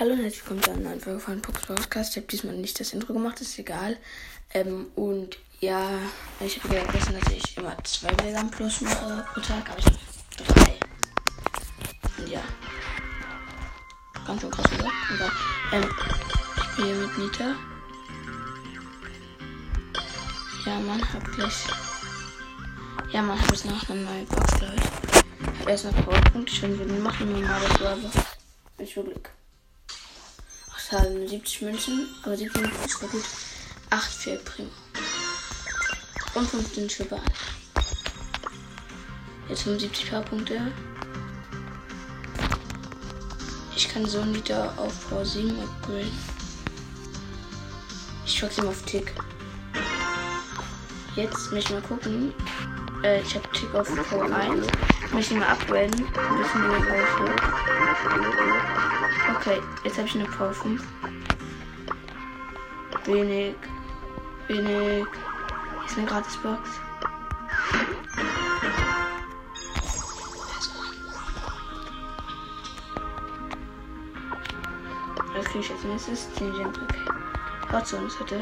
Hallo und herzlich willkommen zu einer neuen Folge von Pox Podcast. Ich habe diesmal nicht das Intro gemacht, ist egal. Ähm, und ja, ich habe gestern, dass ich immer zwei Bilder plus mache pro Tag, aber ich habe drei. Und ja. Ganz schön krass, oder? Egal. Ähm, ich bin hier mit Nita. Ja, man, hab gleich. Ja, man, hab jetzt noch eine neue Box, glaube ich. Hab erst noch Powerpunkt. Ich will wir machen wir mal das aber. Ich will Glück. Ach, schade, 70 Münzen. Aber 70 Münzen ist gut. 8 für Primo. Und 15 für Ball. Jetzt 75 Powerpunkte. Ich kann so ein Liter auf Power 7 upgraden. Ich schlag ihm auf Tick. Jetzt möchte ich mal gucken. Äh, ich habe Tick auf Power 1. Ich möchte ihn mal upgraden. Ein bisschen 4. Okay, jetzt habe ich eine Power 5. Wenig. Wenig. Hier ist eine Gratisbox. Das kriege ich als nächstes. 10 Gems, okay. Hotzones hatte.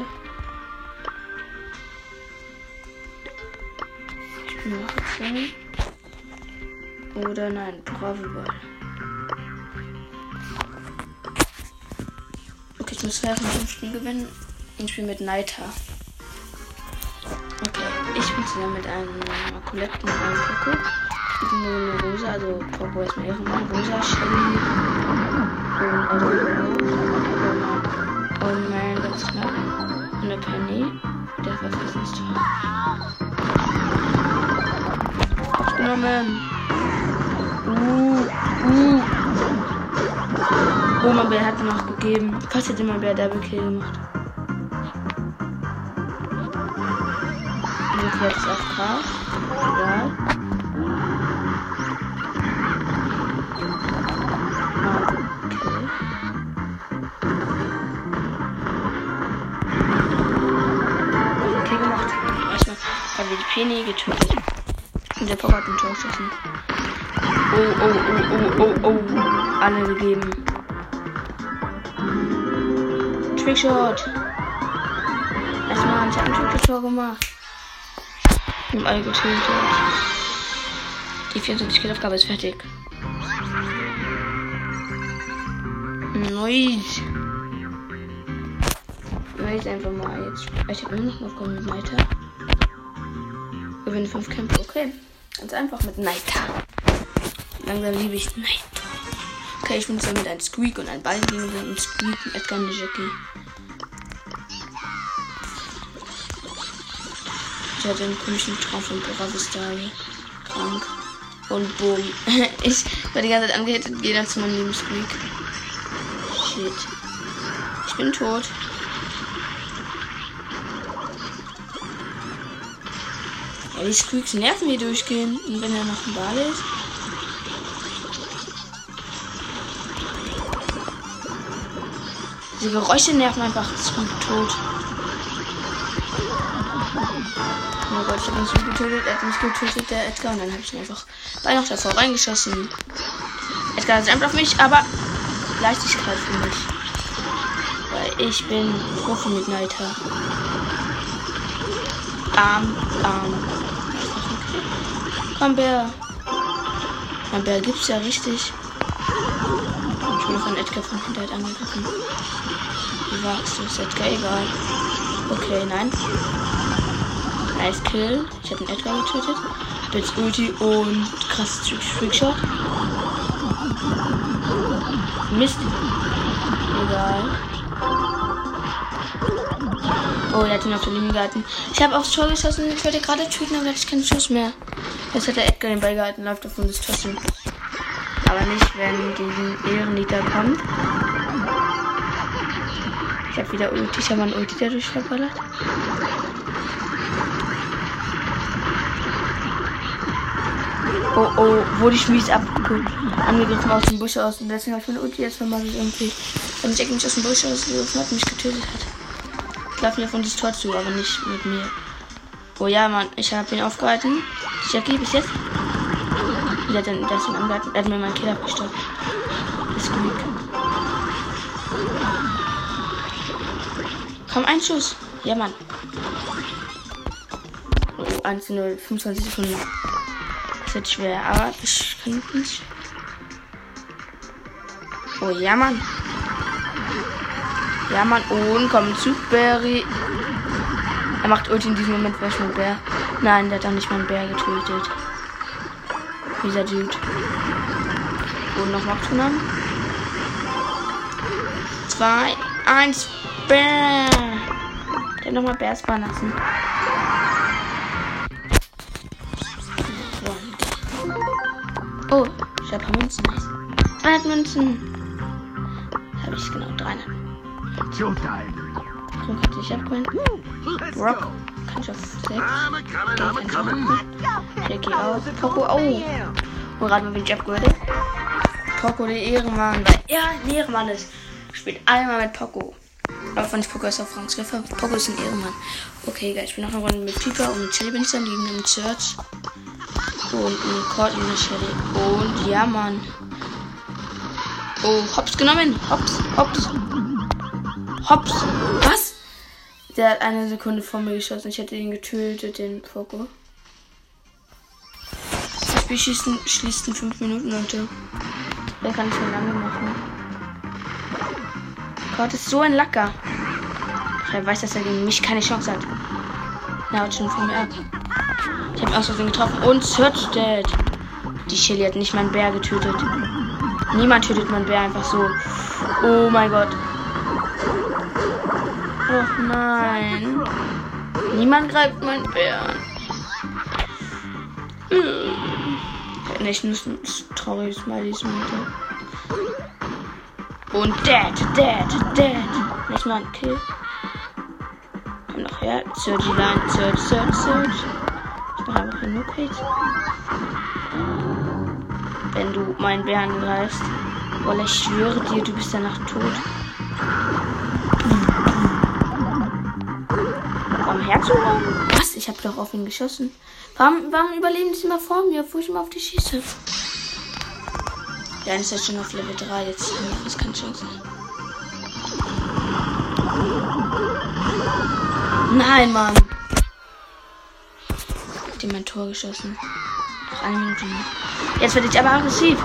Ich bin noch Hotzone. Oder nein, Bravoball. Okay, muss vorher von dem Spiel gewinnen. Ich spiele mit Naita. Okay, ich bin zusammen mit einem Colette und einem Poco. Ich bin nur eine Rosa, also Poco ist mir Ehrenmann. Rosa, Shelly und also und mein ganz knapp. Und eine Penny. Der Verfassungstor. Aufgenommen. Uh, uh. Mein Bär hat noch gegeben. Fast hätte mein Bär Double Kill gemacht. Und jetzt auf K. Egal. Okay. Okay gemacht. Erstmal haben wir die Penny getötet. Und der Papa hat ein Tor. Oh, oh, oh, oh, oh, oh. Alle gegeben. Trickshot. Erstmal haben sie ein Trickshot gemacht. Haben alle getötet. Die 24 Kill Aufgabe ist fertig. Nice. Nice einfach mal jetzt. Ich habe immer noch Aufgabe mit Neiter. Gewinne 5 Kämpfe. Okay. Ganz einfach mit Neiter. Langsam liebe ich Neiter. Okay, ich bin jetzt mit einem Squeak und einem Ball gegen einen Squeak, einen Edgar und Jackie. Ich hatte einen komischen Traum von Bravistari. Krank. Und boom. ich war die ganze Zeit angehittet, jeder zu meinem lieben Squeak. Shit. Ich bin tot. Ja, die Squeaks nerven hier durchgehen. Und wenn er noch ein Ball ist. Diese Geräusche nerven einfach Squeak tot. Oh Gott, ich hab ihn so getötet, er hat mich getötet, der Edgar, und dann habe ich ihn einfach bei noch davor reingeschossen. Edgar ist einfach auf mich, aber Leichtigkeit für mich. Weil ich bin Profi mit Neiter. Arm, Arm. Komm, Bär. Mein Bär gibt's ja richtig. Ich wurde von Edgar von Hinterhalt angegriffen. Wie wagst du es, Edgar? Egal. Okay, nein. Nice Kill. Ich habe den Edgar getötet. Jetzt Ulti und krass Trickshot. Mist. Egal. Oh, er hat ihn auf der Linie gehalten. Ich habe aufs Tor geschossen. Ich wollte gerade töten, aber ich keinen Schuss mehr. Jetzt hat der Edgar den Ball gehalten, läuft auf uns zu. Aber nicht, wenn die Ehrenliter kommt. Ich habe wieder Ulti. Ich habe mein Ulti dadurch verballert. Oh oh, wurde ich mies angegriffen aus dem Busch aus. Und deswegen habe ich meine Ulti jetzt vermasselt irgendwie. Wenn Jack mich aus dem Busch ausgegriffen hat und mich getötet hat. Ich laufe mir von das Tor zu, aber nicht mit mir. Oh ja, Mann, ich habe ihn aufgehalten. Jackie, bis jetzt. Der hat, der hat ihn angehalten. Er hat mir meinen Kill abgestoppt. Das ist. Komm, ein Schuss. Ja, Mann. Oh, 1 0, 25 Sekunden. Das wird schwer, aber ich kann nicht. Oh, ja, Mann. Ja, Mann. Und kommt zu Barry. Er macht Ulti in diesem Moment, vielleicht ein Bär. Nein, der hat dann nicht mal einen Bär getötet. Dieser Dude. Und noch Machtfunamen. Zwei, eins, Bär. Der nochmal Bär spawnen lassen. Oh, ich habe Münzen. Nice. 300 Münzen. Habe ich genau 300. Showtime. So kann ich abholen. Kann ich auf 6. Geh kann ich auch. Jackie auch. Poco auch. Und gerade mal, wen ich abgeholt Poco, der Ehrenmann. Weil er ein Ehrenmann ist. Spielt einmal mit Poco. Aber von Poco ist auf Rang 12. Poco ist ein Ehrenmann. Okay, geil. Ich bin noch eine Runde mit Piper und mit Shelly bin ich dann liegen im Search. Und ein Court und Shelly. Und ja, Mann. Oh, hops genommen. Hops, hops. Hops. Was? Der hat eine Sekunde vor mir geschossen. Ich hätte ihn getötet, den Poco. Das Spiel schießt, schließt in 5 Minuten, Leute. Der kann ich schon lange machen. Gott ist so ein Lacker. Er weiß, dass er gegen mich keine Chance hat. Er haut schon von mir ab. Ich habe aus Versehen getroffen und Search Dead. Die Shelly hat nicht meinen Bär getötet. Niemand tötet meinen Bär einfach so. Oh mein Gott. Oh nein. Niemand greift meinen Bär an. Hm. Nicht nur ein trauriges Smileys Mutter. Und dead, dead, dead. Nicht mal ein Kill. Komm noch her. Surgy Line, Surge, Surge, Surge. Ich mache einfach nur Kills. Wenn du meinen Bär angreifst. Weil ich schwöre dir, du bist danach tot. Herzuhauen? Was? Ich habe doch auf ihn geschossen. Warum, warum überleben die immer vor mir, wo ich immer auf die schieße? Der eine ist jetzt schon auf Level 3. Jetzt ist keine Chance. Nein, Mann. Hat ihm mein Tor geschossen. Noch eine Minute. Jetzt werde ich aber aggressiv.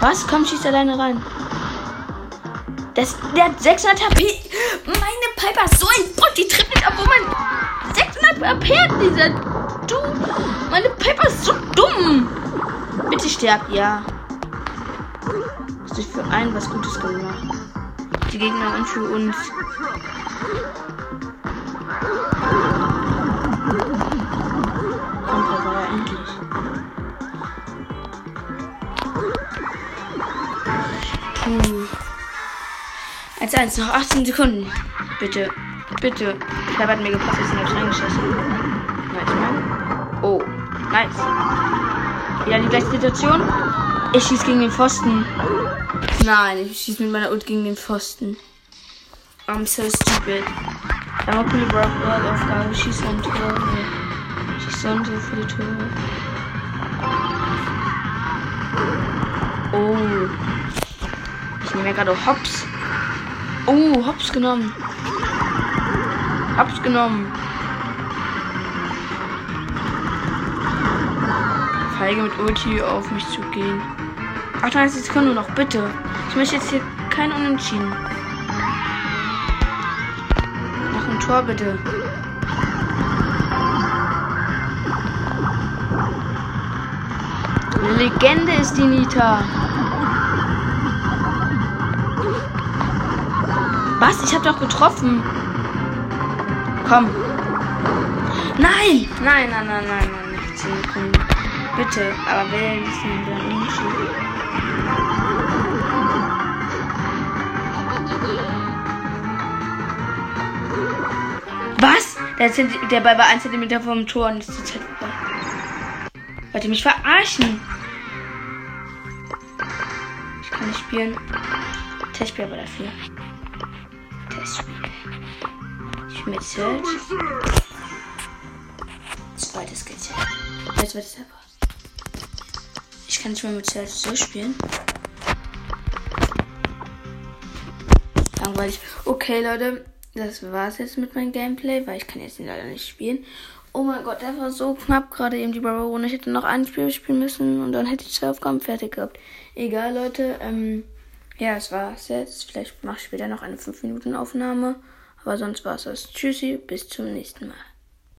Was? Komm, schieß alleine rein. Das, der hat 600 HP. Meine Piper ist so ein Bot. Die nicht, obwohl man 600 HP hat. Dieser du. Meine Piper ist so dumm. Bitte sterb, ja. Hast du für einen was Gutes gemacht. Die Gegner und für uns. 1-1, noch 18 Sekunden. Bitte, bitte. Piper hat mir gepasst, ist nicht reingeschossen. Nice, Mann. Oh, nice. Ja, die gleiche Situation. Ich schieße gegen den Pfosten. Nein, ich schieße mit meiner Ult gegen den Pfosten. I'm so stupid. Ich habe eine coole Brawl-Aufgabe. Schieß ein Tor. Schieß so und so viele Tore. Oh. Ich nehme ja gerade Hops. Oh, Hops genommen. Hops genommen. Feige mit Ulti auf mich zu gehen. 38 Sekunden noch, bitte. Ich möchte jetzt hier kein Unentschieden. Noch ein Tor, bitte. Legende ist die Nita. Was? Ich hab doch getroffen. Komm. Nein! Nein, nein, nein, nein, nein. Nicht 10 Sekunden. Bitte, aber wer ist denn der Unentschieden? Was? Der, Zent der Ball war 1 cm vom Tor und ist zur Zeit vorbei. Wollt ihr mich verarschen? Ich kann nicht spielen. Testspiel aber dafür. Schmitzelt. Zweites Skill. Jetzt wird es Ich kann nicht mehr mit Zelt so spielen. Langweilig. Okay, Leute. Das war's jetzt mit meinem Gameplay, weil ich kann jetzt leider nicht spielen. Oh mein Gott, der war so knapp gerade eben die Barbarone. Ich hätte noch ein Spiel spielen müssen und dann hätte ich zwei Aufgaben fertig gehabt. Egal, Leute. Ähm ja, es war's jetzt. Vielleicht mache ich später noch eine 5-Minuten-Aufnahme. Aber sonst war's das. Tschüssi, bis zum nächsten Mal.